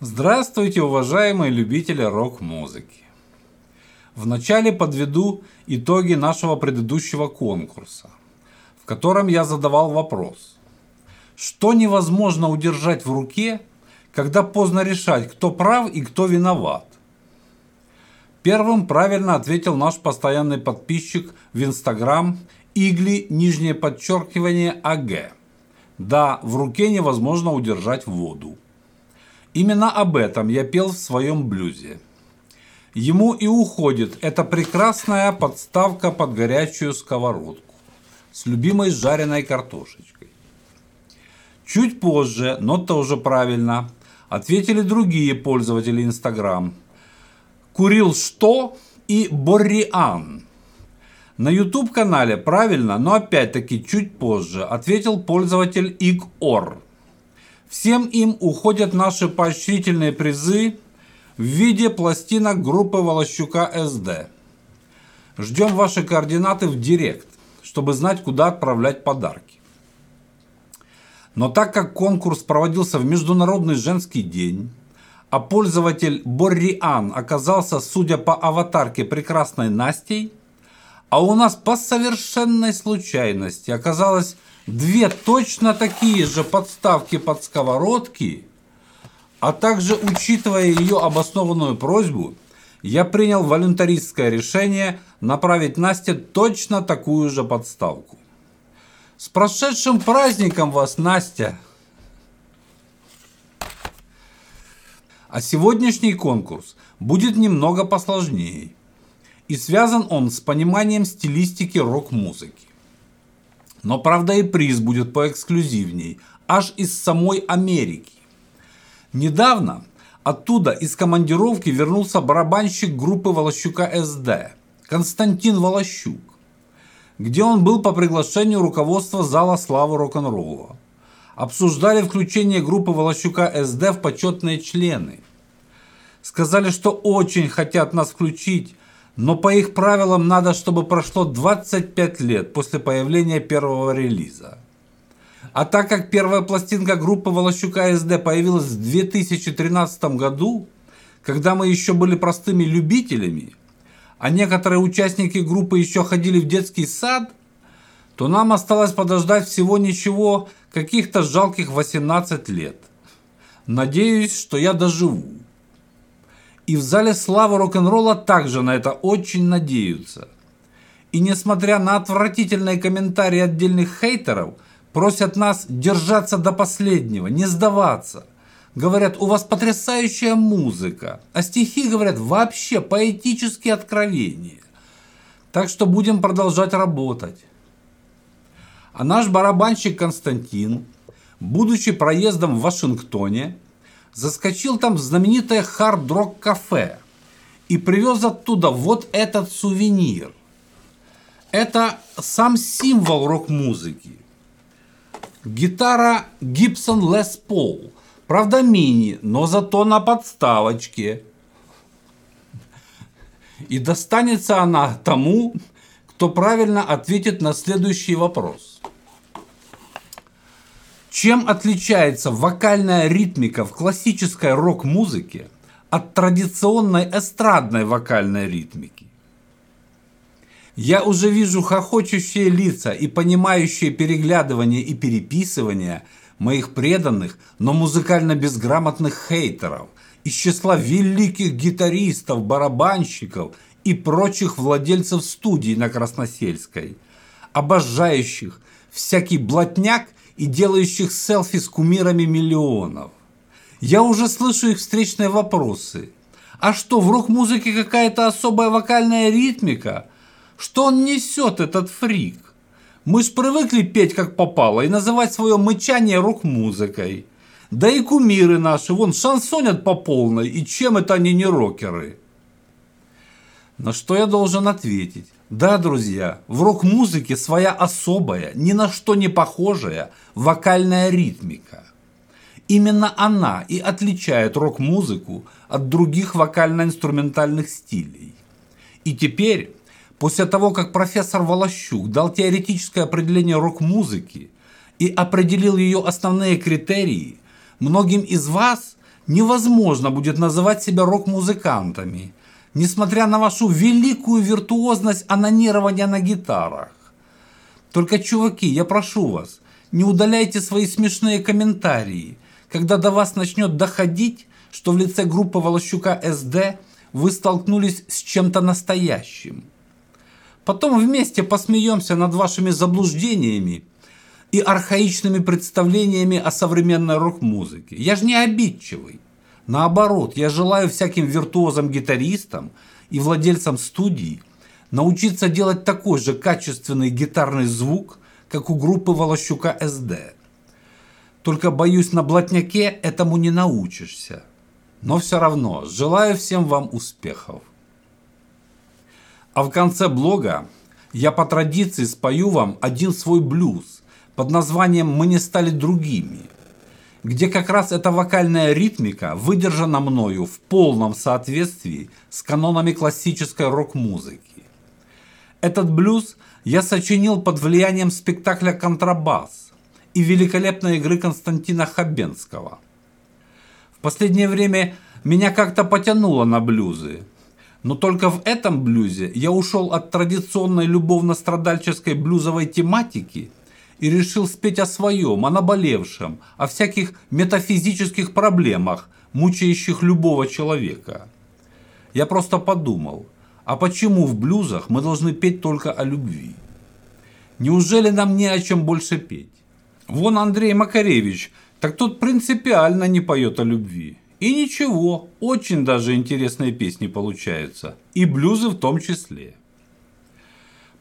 Здравствуйте, уважаемые любители рок-музыки! Вначале подведу итоги нашего предыдущего конкурса, в котором я задавал вопрос. Что невозможно удержать в руке, когда поздно решать, кто прав и кто виноват? Первым правильно ответил наш постоянный подписчик в Инстаграм Игли, нижнее подчеркивание АГ. Да, в руке невозможно удержать воду. Именно об этом я пел в своем блюзе. Ему и уходит эта прекрасная подставка под горячую сковородку с любимой жареной картошечкой. Чуть позже, но тоже правильно, ответили другие пользователи Инстаграм. Курил что и Борриан. На YouTube-канале правильно, но опять-таки чуть позже ответил пользователь Игор. Всем им уходят наши поощрительные призы в виде пластинок группы Волощука СД. Ждем ваши координаты в директ, чтобы знать, куда отправлять подарки. Но так как конкурс проводился в Международный женский день, а пользователь Борриан оказался, судя по аватарке, прекрасной Настей, а у нас по совершенной случайности оказалось две точно такие же подставки под сковородки, а также, учитывая ее обоснованную просьбу, я принял волюнтаристское решение направить Насте точно такую же подставку. С прошедшим праздником вас, Настя! А сегодняшний конкурс будет немного посложнее. И связан он с пониманием стилистики рок-музыки. Но правда и приз будет поэксклюзивней, аж из самой Америки. Недавно оттуда из командировки вернулся барабанщик группы Волощука СД Константин Волощук, где он был по приглашению руководства зала славы рок-н-ролла. Обсуждали включение группы Волощука СД в почетные члены. Сказали, что очень хотят нас включить, но по их правилам надо, чтобы прошло 25 лет после появления первого релиза. А так как первая пластинка группы Волощука СД появилась в 2013 году, когда мы еще были простыми любителями, а некоторые участники группы еще ходили в детский сад, то нам осталось подождать всего ничего, каких-то жалких 18 лет. Надеюсь, что я доживу. И в зале славы рок-н-ролла также на это очень надеются. И несмотря на отвратительные комментарии отдельных хейтеров, просят нас держаться до последнего, не сдаваться. Говорят, у вас потрясающая музыка, а стихи, говорят, вообще поэтические откровения. Так что будем продолжать работать. А наш барабанщик Константин, будучи проездом в Вашингтоне, заскочил там в знаменитое хард-рок кафе и привез оттуда вот этот сувенир. Это сам символ рок-музыки. Гитара Gibson Les Paul. Правда мини, но зато на подставочке. И достанется она тому, кто правильно ответит на следующий вопрос. Чем отличается вокальная ритмика в классической рок-музыке от традиционной эстрадной вокальной ритмики? Я уже вижу хохочущие лица и понимающие переглядывания и переписывания моих преданных, но музыкально безграмотных хейтеров из числа великих гитаристов, барабанщиков и прочих владельцев студий на Красносельской, обожающих всякий блатняк и делающих селфи с кумирами миллионов. Я уже слышу их встречные вопросы. А что, в рок-музыке какая-то особая вокальная ритмика? Что он несет, этот фрик? Мы ж привыкли петь как попало и называть свое мычание рок-музыкой. Да и кумиры наши, вон, шансонят по полной, и чем это они не рокеры? На что я должен ответить? Да, друзья, в рок-музыке своя особая, ни на что не похожая вокальная ритмика. Именно она и отличает рок-музыку от других вокально-инструментальных стилей. И теперь, после того, как профессор Волощук дал теоретическое определение рок-музыки и определил ее основные критерии, многим из вас, невозможно будет называть себя рок-музыкантами, несмотря на вашу великую виртуозность анонирования на гитарах. Только, чуваки, я прошу вас, не удаляйте свои смешные комментарии, когда до вас начнет доходить, что в лице группы Волощука СД вы столкнулись с чем-то настоящим. Потом вместе посмеемся над вашими заблуждениями и архаичными представлениями о современной рок-музыке. Я же не обидчивый. Наоборот, я желаю всяким виртуозам-гитаристам и владельцам студий научиться делать такой же качественный гитарный звук, как у группы Волощука СД. Только, боюсь, на блатняке этому не научишься. Но все равно желаю всем вам успехов. А в конце блога я по традиции спою вам один свой блюз под названием «Мы не стали другими», где как раз эта вокальная ритмика выдержана мною в полном соответствии с канонами классической рок-музыки. Этот блюз я сочинил под влиянием спектакля «Контрабас» и великолепной игры Константина Хабенского. В последнее время меня как-то потянуло на блюзы, но только в этом блюзе я ушел от традиционной любовно-страдальческой блюзовой тематики и решил спеть о своем, о наболевшем, о всяких метафизических проблемах, мучающих любого человека. Я просто подумал, а почему в блюзах мы должны петь только о любви? Неужели нам не о чем больше петь? Вон Андрей Макаревич, так тот принципиально не поет о любви. И ничего, очень даже интересные песни получаются. И блюзы в том числе.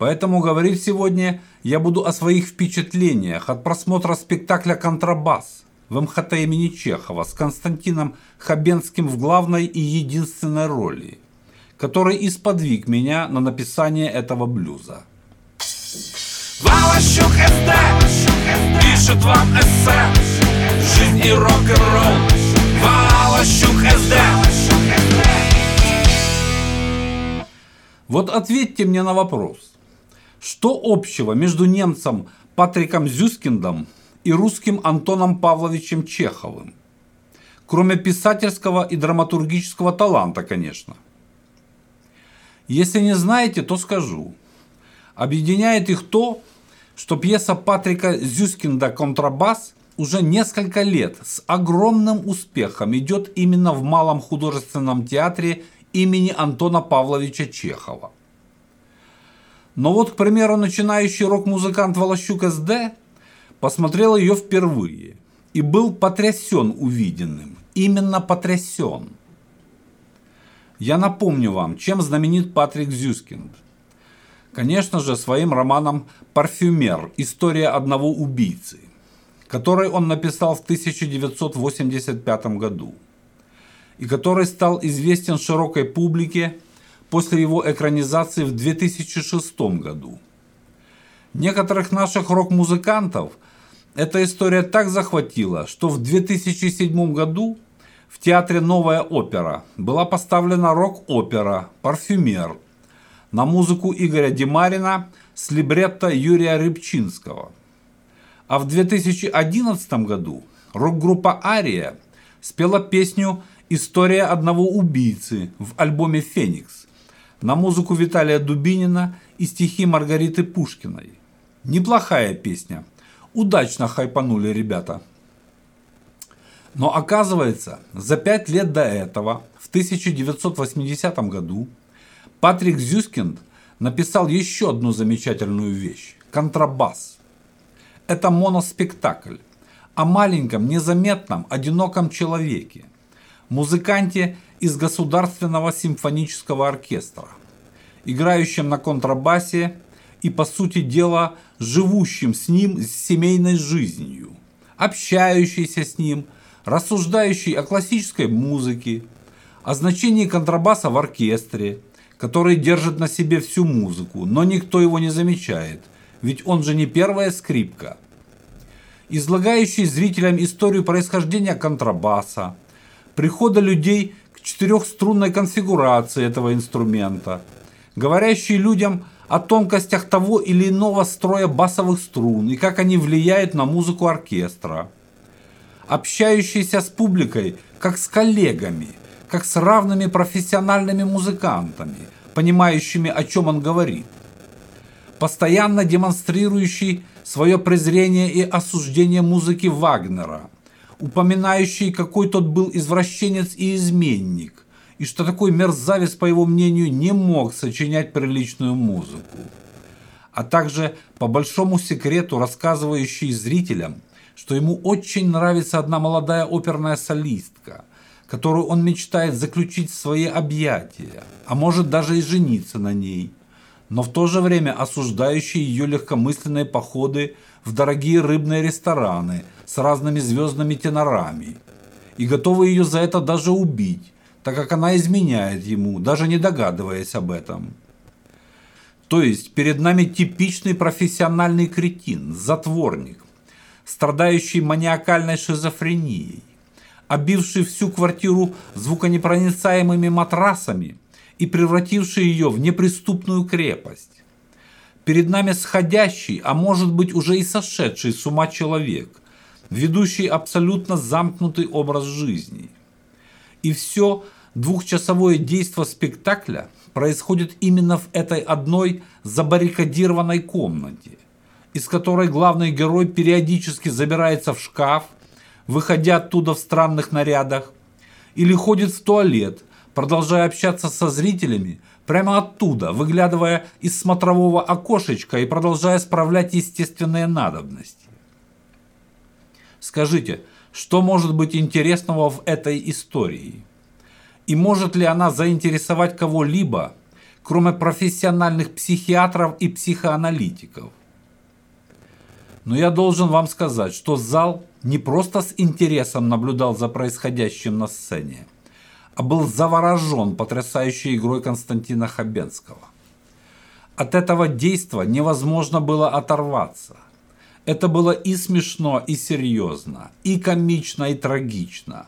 Поэтому говорить сегодня я буду о своих впечатлениях от просмотра спектакля «Контрабас» в МХТ имени Чехова с Константином Хабенским в главной и единственной роли, который и сподвиг меня на написание этого блюза. Валащук СД пишет вам эссе «Жизнь и рок-н-ролл» Валащук СД. Вот ответьте мне на вопрос. Что общего между немцем Патриком Зюскиндом и русским Антоном Павловичем Чеховым? Кроме писательского и драматургического таланта, конечно. Если не знаете, то скажу. Объединяет их то, что пьеса Патрика Зюскинда «Контрабас» уже несколько лет с огромным успехом идет именно в Малом художественном театре имени Антона Павловича Чехова. Но вот, к примеру, начинающий рок-музыкант Волощук СД посмотрел ее впервые и был потрясен увиденным. Именно потрясен. Я напомню вам, чем знаменит Патрик Зюскинд. Конечно же, своим романом «Парфюмер. История одного убийцы», который он написал в 1985 году и который стал известен широкой публике после его экранизации в 2006 году. Некоторых наших рок-музыкантов эта история так захватила, что в 2007 году в театре «Новая опера» была поставлена рок-опера «Парфюмер» на музыку Игоря Димарина с либретто Юрия Рыбчинского – а в 2011 году рок-группа «Ария» спела песню «История одного убийцы» в альбоме «Феникс» на музыку Виталия Дубинина и стихи Маргариты Пушкиной. Неплохая песня. Удачно хайпанули ребята. Но оказывается, за пять лет до этого, в 1980 году, Патрик Зюскинд написал еще одну замечательную вещь – контрабас – это моноспектакль о маленьком, незаметном, одиноком человеке, музыканте из Государственного симфонического оркестра, играющем на контрабасе и, по сути дела, живущим с ним с семейной жизнью, общающийся с ним, рассуждающий о классической музыке, о значении контрабаса в оркестре, который держит на себе всю музыку, но никто его не замечает, ведь он же не первая скрипка. Излагающий зрителям историю происхождения контрабаса, прихода людей четырехструнной конфигурации этого инструмента, говорящий людям о тонкостях того или иного строя басовых струн и как они влияют на музыку оркестра, общающийся с публикой как с коллегами, как с равными профессиональными музыкантами, понимающими, о чем он говорит. Постоянно демонстрирующий свое презрение и осуждение музыки Вагнера, упоминающий, какой тот был извращенец и изменник, и что такой мерзавец, по его мнению, не мог сочинять приличную музыку. А также по большому секрету рассказывающий зрителям, что ему очень нравится одна молодая оперная солистка, которую он мечтает заключить в свои объятия, а может даже и жениться на ней, но в то же время осуждающий ее легкомысленные походы в дорогие рыбные рестораны с разными звездными тенорами и готовый ее за это даже убить, так как она изменяет ему, даже не догадываясь об этом. То есть перед нами типичный профессиональный кретин, затворник, страдающий маниакальной шизофренией, обивший всю квартиру звуконепроницаемыми матрасами и превративший ее в неприступную крепость. Перед нами сходящий, а может быть уже и сошедший с ума человек, ведущий абсолютно замкнутый образ жизни. И все двухчасовое действо спектакля – происходит именно в этой одной забаррикадированной комнате, из которой главный герой периодически забирается в шкаф, выходя оттуда в странных нарядах, или ходит в туалет, продолжая общаться со зрителями прямо оттуда, выглядывая из смотрового окошечка и продолжая справлять естественные надобности. Скажите, что может быть интересного в этой истории? И может ли она заинтересовать кого-либо, кроме профессиональных психиатров и психоаналитиков? Но я должен вам сказать, что зал не просто с интересом наблюдал за происходящим на сцене, а был заворожен потрясающей игрой Константина Хабенского. От этого действа невозможно было оторваться. Это было и смешно, и серьезно, и комично, и трагично,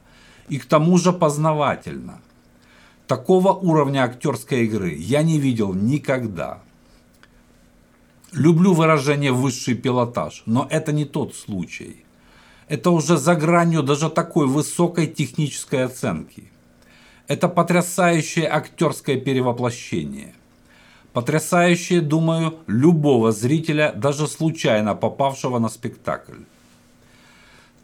и к тому же познавательно – Такого уровня актерской игры я не видел никогда. Люблю выражение «высший пилотаж», но это не тот случай. Это уже за гранью даже такой высокой технической оценки. Это потрясающее актерское перевоплощение. Потрясающее, думаю, любого зрителя, даже случайно попавшего на спектакль.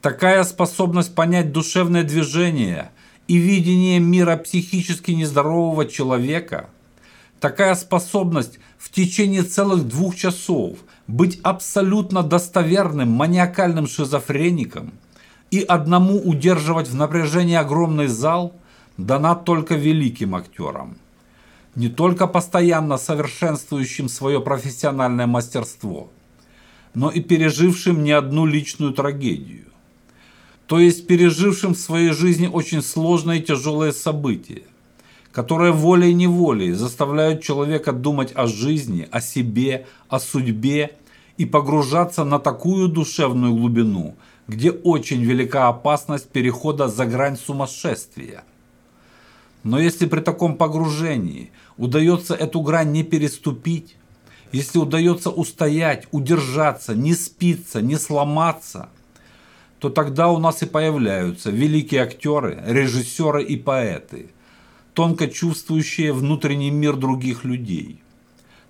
Такая способность понять душевное движение – и видение мира психически нездорового человека, такая способность в течение целых двух часов быть абсолютно достоверным маниакальным шизофреником и одному удерживать в напряжении огромный зал дана только великим актерам. Не только постоянно совершенствующим свое профессиональное мастерство, но и пережившим не одну личную трагедию то есть пережившим в своей жизни очень сложные и тяжелые события, которые волей-неволей заставляют человека думать о жизни, о себе, о судьбе и погружаться на такую душевную глубину, где очень велика опасность перехода за грань сумасшествия. Но если при таком погружении удается эту грань не переступить, если удается устоять, удержаться, не спиться, не сломаться – то тогда у нас и появляются великие актеры, режиссеры и поэты, тонко чувствующие внутренний мир других людей.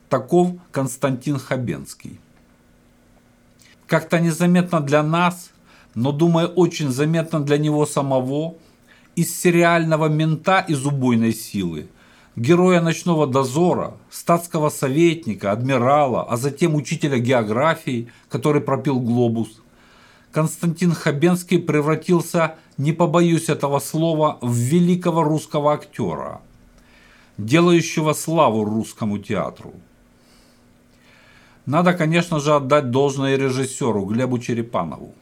Таков Константин Хабенский. Как-то незаметно для нас, но, думаю, очень заметно для него самого, из сериального мента из убойной силы, героя ночного дозора, статского советника, адмирала, а затем учителя географии, который пропил глобус – Константин Хабенский превратился, не побоюсь этого слова, в великого русского актера, делающего славу русскому театру. Надо, конечно же, отдать должное режиссеру Глебу Черепанову.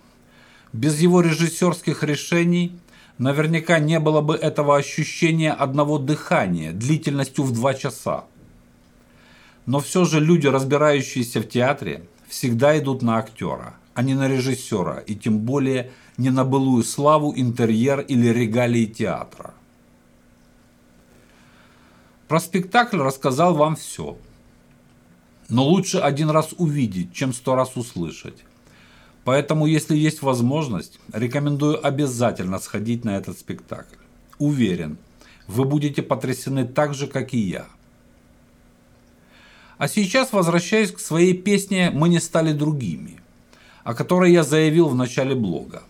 Без его режиссерских решений наверняка не было бы этого ощущения одного дыхания длительностью в два часа. Но все же люди, разбирающиеся в театре, всегда идут на актера – а не на режиссера, и тем более не на былую славу, интерьер или регалии театра. Про спектакль рассказал вам все. Но лучше один раз увидеть, чем сто раз услышать. Поэтому, если есть возможность, рекомендую обязательно сходить на этот спектакль. Уверен, вы будете потрясены так же, как и я. А сейчас возвращаюсь к своей песне «Мы не стали другими», о которой я заявил в начале блога.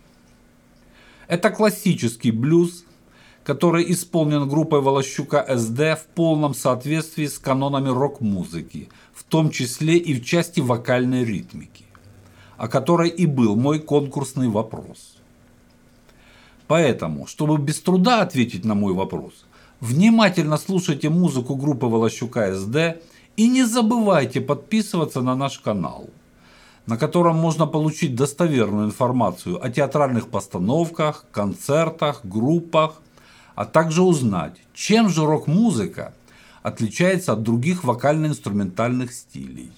Это классический блюз, который исполнен группой Волощука СД в полном соответствии с канонами рок-музыки, в том числе и в части вокальной ритмики, о которой и был мой конкурсный вопрос. Поэтому, чтобы без труда ответить на мой вопрос, внимательно слушайте музыку группы Волощука СД и не забывайте подписываться на наш канал, на котором можно получить достоверную информацию о театральных постановках, концертах, группах, а также узнать, чем же рок-музыка отличается от других вокально-инструментальных стилей.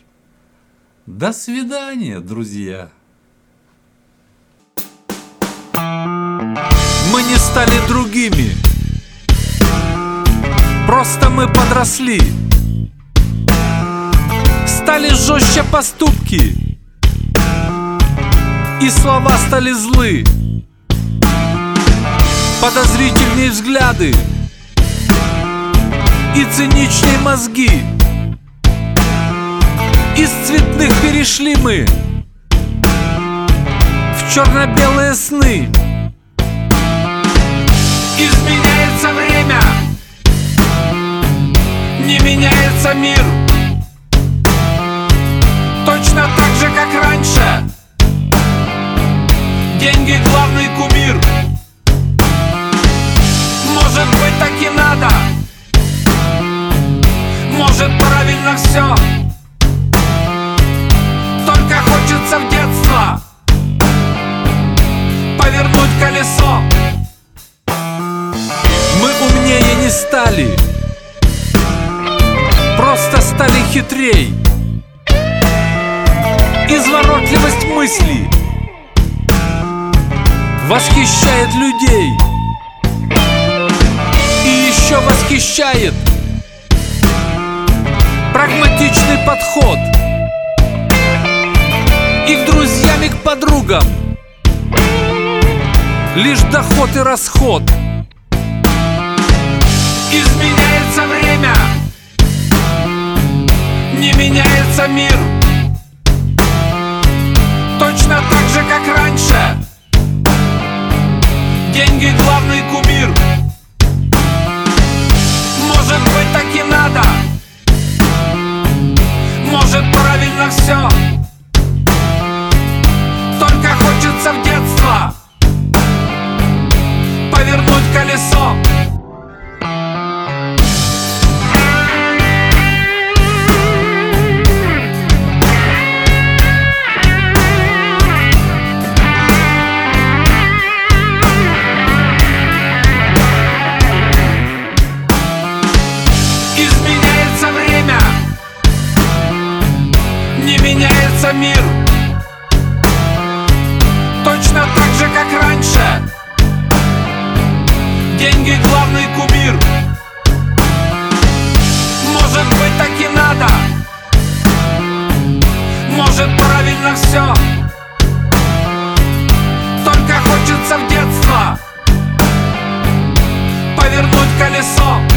До свидания, друзья! Мы не стали другими, просто мы подросли. Стали жестче поступки, и слова стали злы подозрительные взгляды и циничные мозги. Из цветных перешли мы в черно-белые сны. Изменяется время, не меняется мир. Точно так же, как раньше. Деньги главный кумир. Стали. Просто стали хитрей. Изворотливость мысли Восхищает людей. Еще восхищает Прагматичный подход. И к друзьям, и к подругам Лишь доход и расход Не меняется мир. Точно так же, как раньше. Деньги главный кумир. Может быть так и надо. Может правильно все меняется мир. Точно так же, как раньше. Деньги главный кумир. Может быть так и надо. Может правильно все Только хочется в детство. Повернуть колесо.